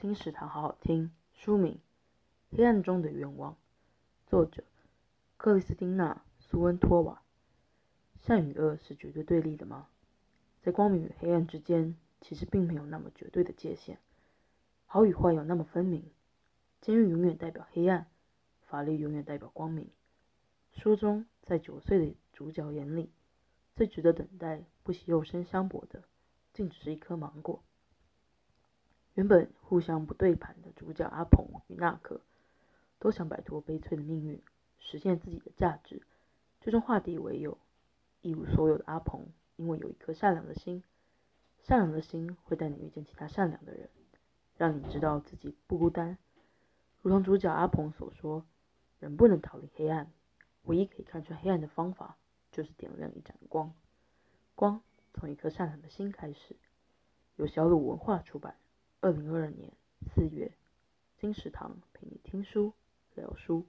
金石堂好好听。书名《黑暗中的愿望》，作者克里斯汀娜·苏恩托瓦。善与恶是绝对对立的吗？在光明与黑暗之间，其实并没有那么绝对的界限。好与坏有那么分明？监狱永远代表黑暗，法律永远代表光明。书中，在九岁的主角眼里，最值得等待、不惜肉身相搏的，竟只是一颗芒果。原本互相不对盘的主角阿鹏与纳克，都想摆脱悲催的命运，实现自己的价值，最终化敌为友。一无所有的阿鹏，因为有一颗善良的心，善良的心会带你遇见其他善良的人，让你知道自己不孤单。如同主角阿鹏所说：“人不能逃离黑暗，唯一可以看穿黑暗的方法，就是点亮一盏光。光从一颗善良的心开始。”由小鲁文化出版。二零二二年四月，金石堂陪你听书聊书。